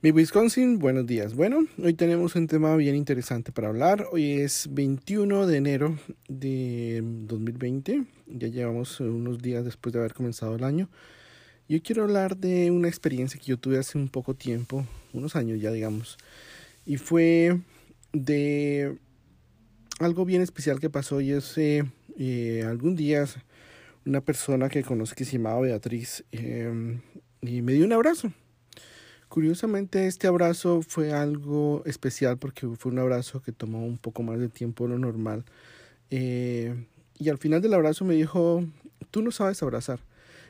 Mi Wisconsin, buenos días. Bueno, hoy tenemos un tema bien interesante para hablar. Hoy es 21 de enero de 2020. Ya llevamos unos días después de haber comenzado el año. Yo quiero hablar de una experiencia que yo tuve hace un poco tiempo, unos años ya digamos. Y fue de algo bien especial que pasó y es eh, algún día una persona que conocí que se llamaba Beatriz eh, y me dio un abrazo Curiosamente este abrazo fue algo especial porque fue un abrazo que tomó un poco más de tiempo de lo normal. Eh, y al final del abrazo me dijo, tú no sabes abrazar.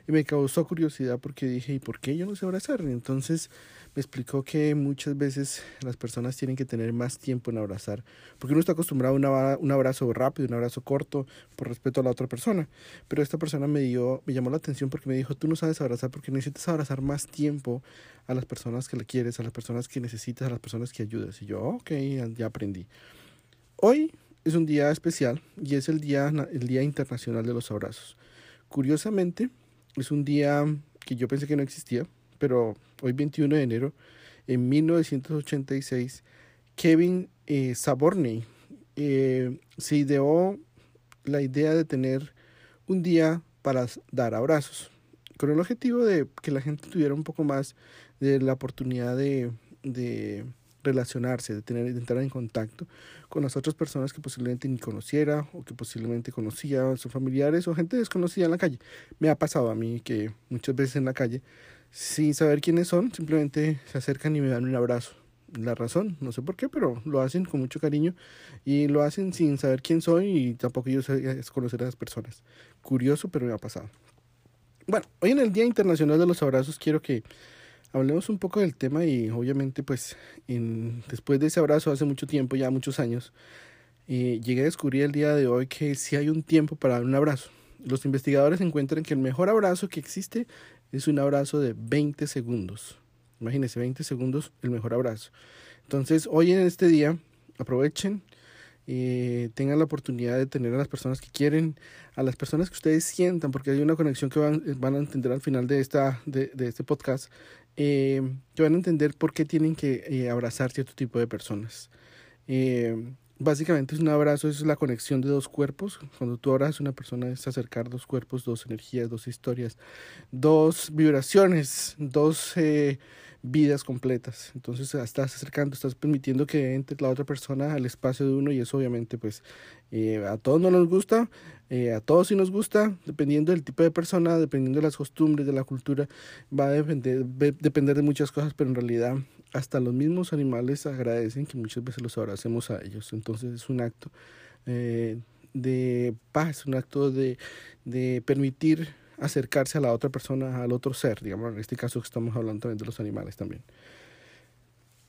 Y me causó curiosidad porque dije, ¿y por qué yo no sé abrazar? Entonces explicó que muchas veces las personas tienen que tener más tiempo en abrazar, porque uno está acostumbrado a un abrazo rápido, un abrazo corto, por respeto a la otra persona. Pero esta persona me dio, me llamó la atención porque me dijo, tú no sabes abrazar porque necesitas abrazar más tiempo a las personas que le quieres, a las personas que necesitas, a las personas que ayudas. Y yo, ok, ya aprendí. Hoy es un día especial y es el día, el día internacional de los abrazos. Curiosamente, es un día que yo pensé que no existía, pero hoy 21 de enero, en 1986, Kevin eh, Saborney eh, se ideó la idea de tener un día para dar abrazos, con el objetivo de que la gente tuviera un poco más de la oportunidad de, de relacionarse, de tener, de entrar en contacto con las otras personas que posiblemente ni conociera o que posiblemente conocía sus familiares o gente desconocida en la calle. Me ha pasado a mí que muchas veces en la calle, sin saber quiénes son, simplemente se acercan y me dan un abrazo. La razón, no sé por qué, pero lo hacen con mucho cariño y lo hacen sin saber quién soy y tampoco yo sé conocer a las personas. Curioso, pero me ha pasado. Bueno, hoy en el Día Internacional de los Abrazos quiero que hablemos un poco del tema y obviamente pues en, después de ese abrazo hace mucho tiempo, ya muchos años, eh, llegué a descubrir el día de hoy que si hay un tiempo para dar un abrazo. Los investigadores encuentran que el mejor abrazo que existe es un abrazo de 20 segundos. Imagínense, 20 segundos, el mejor abrazo. Entonces, hoy en este día, aprovechen, eh, tengan la oportunidad de tener a las personas que quieren, a las personas que ustedes sientan, porque hay una conexión que van, van a entender al final de, esta, de, este podcast, eh, que van a entender por qué tienen que eh, abrazar cierto tipo de personas. Básicamente es un abrazo, es la conexión de dos cuerpos. Cuando tú abrazas a una persona es acercar dos cuerpos, dos energías, dos historias, dos vibraciones, dos eh, vidas completas. Entonces estás acercando, estás permitiendo que entre la otra persona al espacio de uno y eso obviamente pues eh, a todos no nos gusta, eh, a todos sí nos gusta, dependiendo del tipo de persona, dependiendo de las costumbres, de la cultura, va a depender, depender de muchas cosas, pero en realidad hasta los mismos animales agradecen que muchas veces los abracemos a ellos. Entonces es un acto eh, de paz, un acto de, de permitir acercarse a la otra persona, al otro ser, digamos, en este caso estamos hablando también de los animales también.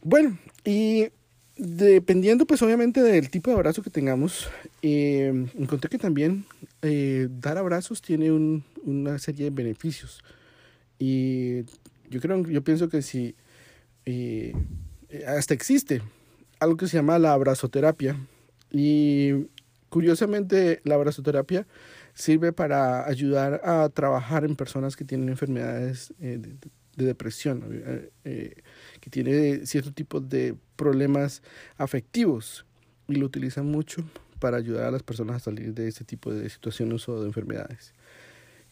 Bueno, y dependiendo pues obviamente del tipo de abrazo que tengamos, eh, encontré que también eh, dar abrazos tiene un, una serie de beneficios. Y yo creo, yo pienso que si eh, hasta existe algo que se llama la abrazoterapia. Y curiosamente la abrazoterapia sirve para ayudar a trabajar en personas que tienen enfermedades eh, de, depresión, eh, eh, que tienen cierto tipo de problemas afectivos y lo utilizan mucho para ayudar a las personas a salir de ese tipo de situaciones o de enfermedades.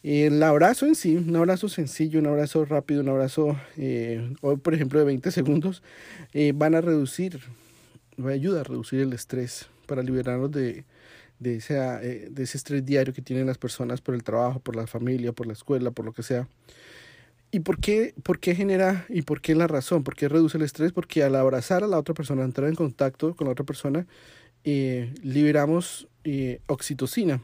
El abrazo en sí, un abrazo sencillo, un abrazo rápido, un abrazo, hoy por ejemplo de 20 segundos, van a reducir, va a ayudar a reducir el estrés para liberarnos de, de, ese, eh, de ese estrés diario que tienen las personas por el trabajo, por la familia, por la escuela, por lo que sea. ¿Y por qué, por qué genera y por qué la razón? ¿Por qué reduce el estrés? Porque al abrazar a la otra persona, entrar en contacto con la otra persona, eh, liberamos eh, oxitocina.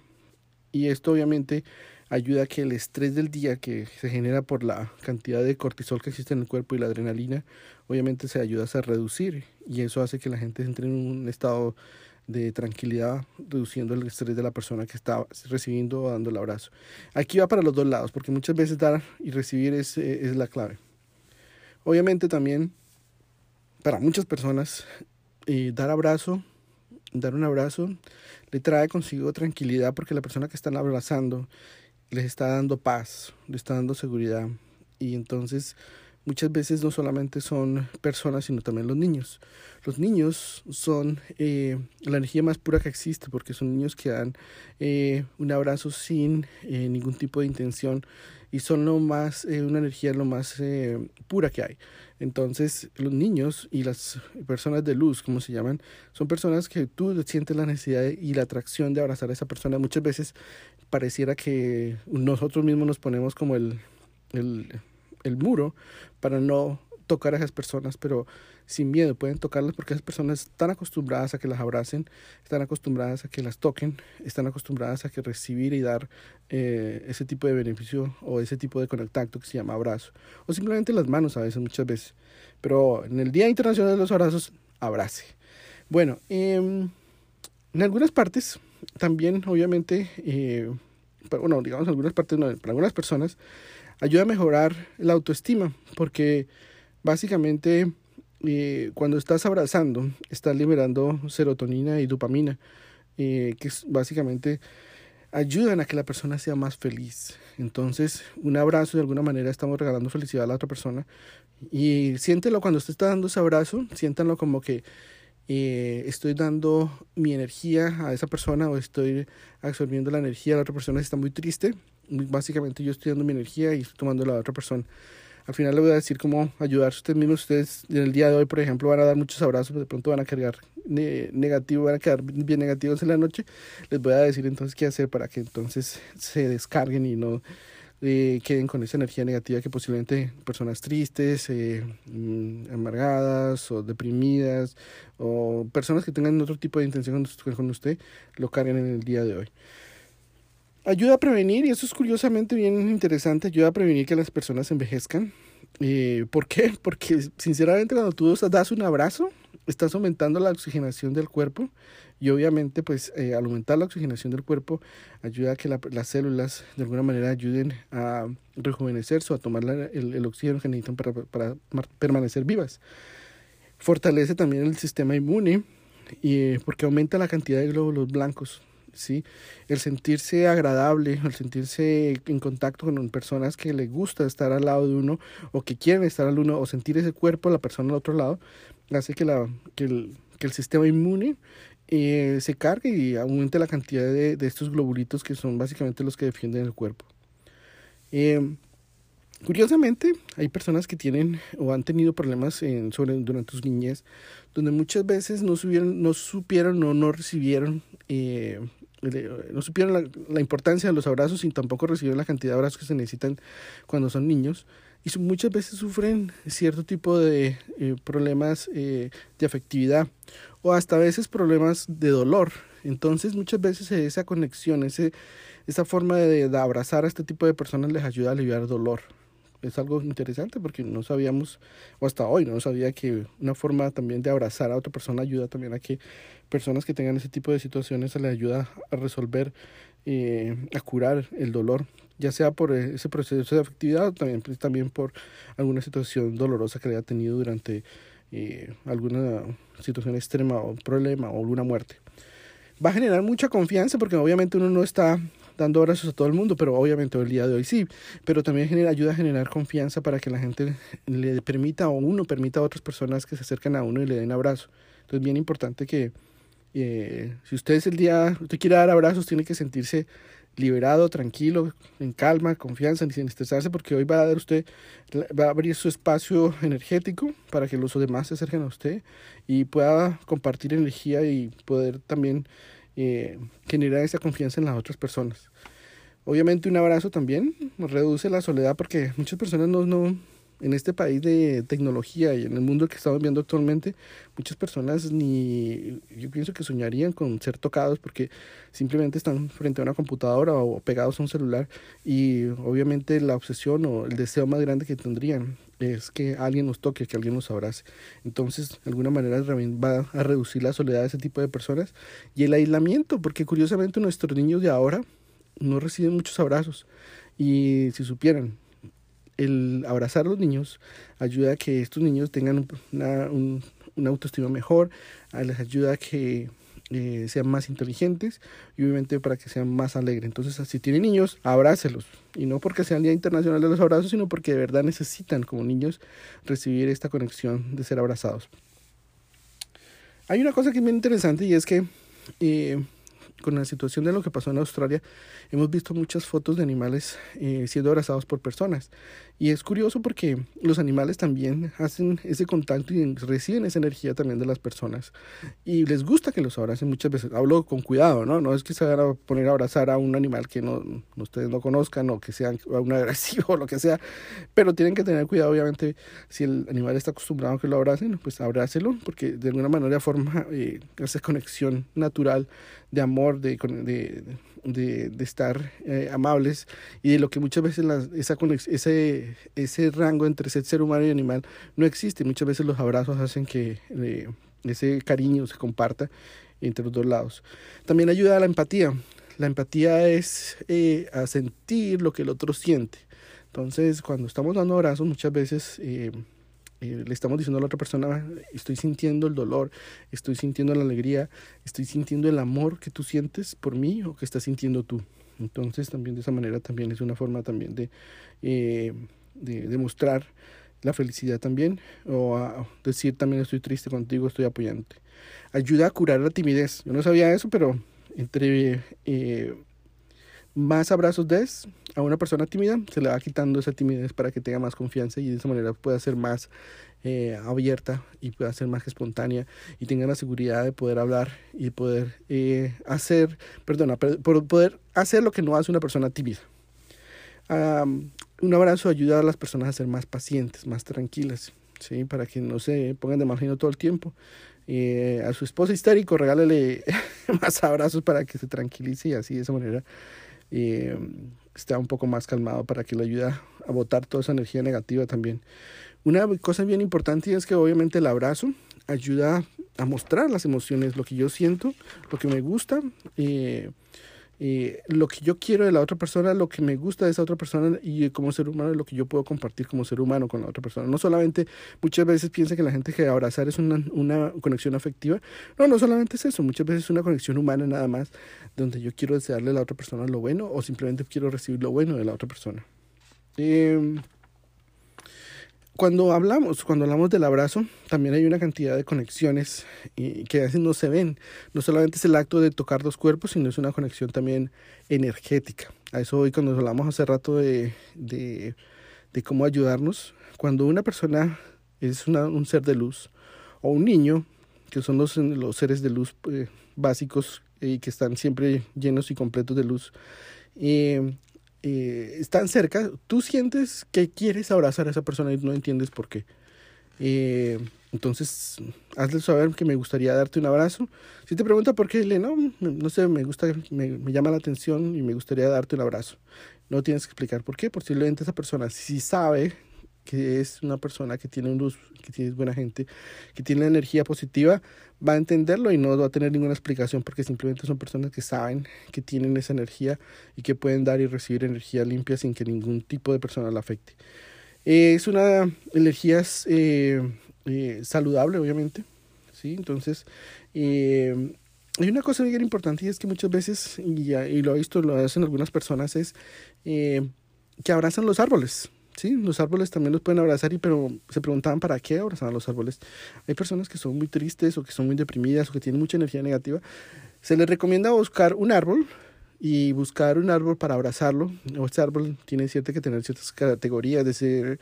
Y esto obviamente ayuda a que el estrés del día que se genera por la cantidad de cortisol que existe en el cuerpo y la adrenalina, obviamente se ayuda a reducir. Y eso hace que la gente entre en un estado de tranquilidad, reduciendo el estrés de la persona que está recibiendo o dando el abrazo. Aquí va para los dos lados, porque muchas veces dar y recibir es, eh, es la clave. Obviamente también para muchas personas eh, dar abrazo, dar un abrazo, le trae consigo tranquilidad porque la persona que están abrazando les está dando paz, le está dando seguridad y entonces muchas veces no solamente son personas, sino también los niños. Los niños son eh, la energía más pura que existe porque son niños que dan eh, un abrazo sin eh, ningún tipo de intención y son lo más, una energía lo más pura que hay. Entonces, los niños y las personas de luz, como se llaman, son personas que tú sientes la necesidad y la atracción de abrazar a esa persona. Muchas veces pareciera que nosotros mismos nos ponemos como el, el, el muro para no tocar a esas personas, pero sin miedo pueden tocarlas porque esas personas están acostumbradas a que las abracen, están acostumbradas a que las toquen, están acostumbradas a que recibir y dar eh, ese tipo de beneficio o ese tipo de contacto que se llama abrazo, o simplemente las manos a veces, muchas veces. Pero en el Día Internacional de los Abrazos, abrace. Bueno, em, en algunas partes también, obviamente, eh, bueno, digamos, en algunas partes, no, para algunas personas, ayuda a mejorar la autoestima, porque básicamente eh, cuando estás abrazando, estás liberando serotonina y dopamina, eh, que básicamente ayudan a que la persona sea más feliz. Entonces, un abrazo de alguna manera estamos regalando felicidad a la otra persona. Y siéntelo cuando usted está dando ese abrazo, siéntanlo como que eh, estoy dando mi energía a esa persona o estoy absorbiendo la energía de la otra persona si está muy triste. Básicamente yo estoy dando mi energía y estoy tomando la otra persona. Al final le voy a decir cómo ayudarse ustedes mismos. Ustedes en el día de hoy, por ejemplo, van a dar muchos abrazos, de pronto van a cargar negativo, van a quedar bien negativos en la noche. Les voy a decir entonces qué hacer para que entonces se descarguen y no eh, queden con esa energía negativa que posiblemente personas tristes, eh, mm, amargadas o deprimidas o personas que tengan otro tipo de intención con usted lo carguen en el día de hoy. Ayuda a prevenir, y eso es curiosamente bien interesante, ayuda a prevenir que las personas envejezcan. Eh, ¿Por qué? Porque sinceramente cuando tú das un abrazo, estás aumentando la oxigenación del cuerpo y obviamente pues eh, al aumentar la oxigenación del cuerpo ayuda a que las células de alguna manera ayuden a rejuvenecerse o a tomar el, oxígeno que necesitan para, para, permanecer vivas. Fortalece también el sistema inmune y, porque aumenta la cantidad de glóbulos blancos ¿sí? El sentirse agradable, el sentirse en contacto con personas que le gusta estar al lado de uno o que quieren estar al uno o sentir ese cuerpo de la persona al otro lado, hace que, la, que, el, que el sistema inmune eh, se cargue y aumente la cantidad de, de, estos globulitos que son básicamente los que defienden el cuerpo. Eh, curiosamente, hay personas que tienen o han tenido problemas en, sobre, durante sus niñez, donde muchas veces no, subieron, no supieron o no recibieron eh, no supieron la, importancia de los abrazos y tampoco recibieron la cantidad de abrazos que se necesitan cuando son niños. Y muchas veces sufren cierto tipo de eh, problemas eh, de afectividad o hasta a veces problemas de dolor. Entonces muchas veces esa conexión, esa forma de, de abrazar a este tipo de personas les ayuda a aliviar dolor es algo interesante porque no sabíamos, o hasta hoy no sabía que una forma también de abrazar a otra persona ayuda también a que personas que tengan ese tipo de situaciones se les ayuda a resolver, eh, a curar el dolor, ya sea por ese proceso de afectividad o también, pues, también por alguna situación dolorosa que haya tenido durante eh, alguna situación extrema o problema o alguna muerte. Va a generar mucha confianza porque obviamente uno no está dando abrazos a todo el mundo, pero obviamente el día de hoy sí, pero también ayuda a generar confianza para que la gente le permita o uno permita a otras personas que se acerquen a uno y le den abrazo. Entonces, bien importante que eh, si usted es el día, usted quiere dar abrazos, tiene que sentirse liberado, tranquilo, en calma, confianza, sin estresarse, porque hoy va a dar usted, va a abrir su espacio energético para que los demás se acerquen a usted y pueda compartir energía y poder también eh, generar esa confianza en las otras personas. Obviamente un abrazo también reduce la soledad porque muchas personas no, en este país de tecnología y en el mundo que estamos viendo actualmente, muchas personas ni, yo pienso que soñarían con ser tocados porque simplemente están frente a una computadora o pegados a un celular y obviamente la obsesión o el deseo más grande que tendrían es que alguien nos toque, que alguien nos abrace. Entonces, de alguna manera va a reducir la soledad de ese tipo de personas y el aislamiento, porque curiosamente nuestros niños de ahora no reciben muchos abrazos y si supieran el abrazar a los niños ayuda a que estos niños tengan una, un, una autoestima mejor, les ayuda a que eh, sean más inteligentes y obviamente para que sean más alegres. Entonces, si tienen niños, abrácelos. Y no porque sea el Día Internacional de los Abrazos, sino porque de verdad necesitan como niños recibir esta conexión de ser abrazados. Hay una cosa que es bien interesante y es que eh, con la situación de lo que pasó en Australia, hemos visto muchas fotos de animales eh, siendo abrazados por personas. Y es curioso porque los animales también hacen ese contacto y reciben esa energía también de las personas. Y les gusta que los abracen muchas veces. Hablo con cuidado, ¿no? No es que se vayan a poner a abrazar a un animal que no, ustedes no conozcan o que sea un agresivo o lo que sea. Pero tienen que tener cuidado, obviamente, si el animal está acostumbrado a que lo abracen, pues abrácelo, porque de alguna manera forma eh, esa conexión natural de amor, de, de, de, de estar eh, amables y de lo que muchas veces esa ese, ese rango entre ser, humano y animal no existe. Muchas veces los abrazos hacen que eh, ese cariño se comparta entre los dos lados. También ayuda a la empatía. La empatía es eh, a sentir lo que el otro siente. Entonces, cuando estamos dando abrazos, muchas veces le estamos diciendo a la otra persona, estoy sintiendo el dolor, estoy sintiendo la alegría, estoy sintiendo el amor que tú sientes por mí o que estás sintiendo tú. Entonces también de esa manera también es una forma también de, eh, de demostrar la felicidad también o a decir también estoy triste contigo, estoy apoyándote. Ayuda a curar la timidez. Yo no sabía eso, pero entre eh, más abrazos des a una persona tímida, se le va quitando esa timidez para que tenga más confianza y de esa manera pueda ser más eh, abierta y pueda ser más espontánea y tenga la seguridad de poder hablar y poder eh, hacer, perdona, por poder hacer lo que no hace una persona tímida. un abrazo ayuda a las personas a ser más pacientes, más tranquilas, ¿sí? para que no se pongan de margen todo el tiempo. Eh, a su esposa histérico, regálale más abrazos para que se tranquilice y así de esa manera eh, está un poco más calmado para que le ayude a botar toda esa energía negativa también. Una cosa bien importante es que obviamente el abrazo ayuda a mostrar las emociones, lo que yo siento, lo que me gusta, eh, eh, lo que yo quiero de la otra persona, lo que me gusta de esa otra persona y como ser humano, lo que yo puedo compartir como ser humano con la otra persona. No solamente muchas veces piensa que la gente que abrazar es una, una conexión afectiva. No, no solamente es eso, muchas veces es una conexión humana nada más, donde yo quiero desearle a la otra persona lo bueno o simplemente quiero recibir lo bueno de la otra persona. Eh, cuando hablamos, cuando hablamos del abrazo, también hay una cantidad de conexiones que a veces no se ven. No solamente es el acto de tocar dos cuerpos, sino es una conexión también energética. A eso hoy cuando hablamos hace rato de, de, de cómo ayudarnos. Cuando una persona es una, un ser de luz o un niño, que son los, los seres de luz eh, básicos y que están siempre llenos y completos de luz, eh, eh, están cerca, tú sientes que quieres abrazar a esa persona y no entiendes por qué. Eh, entonces, hazle saber que me gustaría darte un abrazo. Si te pregunta por qué, le no, no sé, me gusta, me, me, llama la atención y me gustaría darte un abrazo. No tienes que explicar por qué, posiblemente esa persona si sabe que es una persona que tiene luz, que tiene buena gente, que tiene energía positiva, va a entenderlo y no va a tener ninguna explicación porque simplemente son personas que saben que tienen esa energía y que pueden dar y recibir energía limpia sin que ningún tipo de persona la afecte. Eh, es una energía eh, eh, saludable, obviamente, ¿sí? Entonces, hay una cosa bien importante y es que muchas veces, y, y lo he visto, lo hacen algunas personas, es que abrazan los árboles. Sí, los árboles también los pueden abrazar, y, pero se preguntaban para qué abrazaban los árboles. Hay personas que son muy tristes o que son muy deprimidas o que tienen mucha energía negativa. Se les recomienda buscar un árbol y buscar un árbol para abrazarlo. Este árbol tiene cierta que tener ciertas categorías. De ser,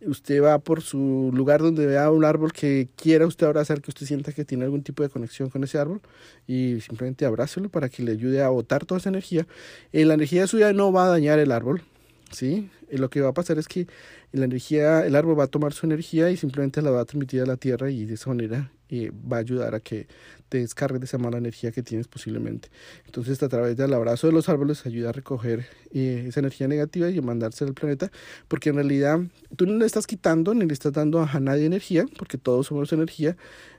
usted va por su lugar donde vea un árbol que quiera usted abrazar, que usted sienta que tiene algún tipo de conexión con ese árbol y simplemente abrácelo para que le ayude a botar toda esa energía. Eh, la energía suya no va a dañar el árbol, ¿sí? Lo que va a pasar es que la energía, el árbol va a tomar su energía y simplemente la va a transmitir a la tierra y de esa manera eh, va a ayudar a que te descargues de esa mala energía que tienes posiblemente. Entonces a través del abrazo de los árboles ayuda a recoger eh, esa energía negativa y a mandársela al planeta porque en realidad tú no le estás quitando ni le estás dando a nadie energía porque todos somos energía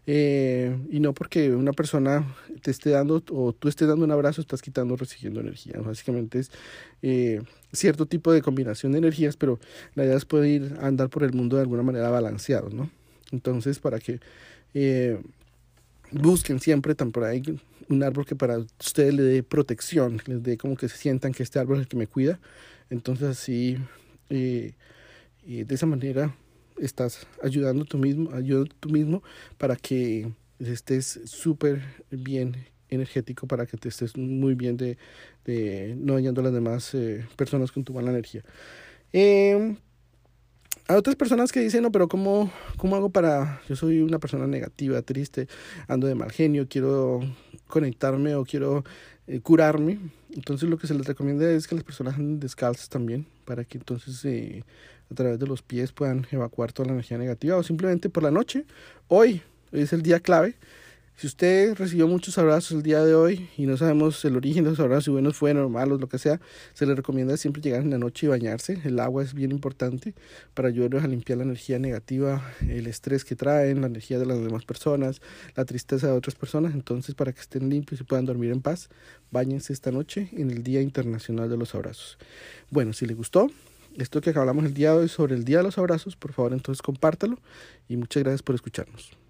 eh, y no porque una persona te esté dando o tú estés dando un abrazo estás quitando o recibiendo energía. Básicamente es cierto tipo de combinación de energías pero la idea es poder ir a andar por el mundo de alguna manera balanceado, ¿no? Entonces para que eh, busquen siempre, tan por ahí, un árbol que para ustedes le dé protección, les dé como que se sientan que este árbol es el que me cuida. Entonces así, eh, de esa manera estás ayudando tú mismo, ayudando tú mismo para que estés súper bien energético para que te estés muy bien de, no dañando a las demás eh, personas con tu mala energía. Eh, hay otras personas que dicen, no, pero ¿cómo, ¿cómo hago para...? Yo soy una persona negativa, triste, ando de mal genio, quiero conectarme o quiero eh, curarme. Entonces lo que se les recomienda es que las personas anden descalzas también, para que entonces eh, a través de los pies puedan evacuar toda la energía negativa o simplemente por la noche. Hoy es el día clave si usted recibió muchos abrazos el día de hoy y no sabemos el origen de esos abrazos, si buenos fueron malos, lo que sea, se le recomienda siempre llegar en la noche y bañarse. El agua es bien importante para ayudarnos a limpiar la energía negativa, el estrés que traen, la energía de las demás personas, la tristeza de otras personas. Entonces, para que estén limpios y puedan dormir en paz, bañense esta noche en el Día Internacional de los Abrazos. Bueno, si le gustó, esto que hablamos el día de hoy sobre el Día de los Abrazos, por favor entonces compártalo y muchas gracias por escucharnos.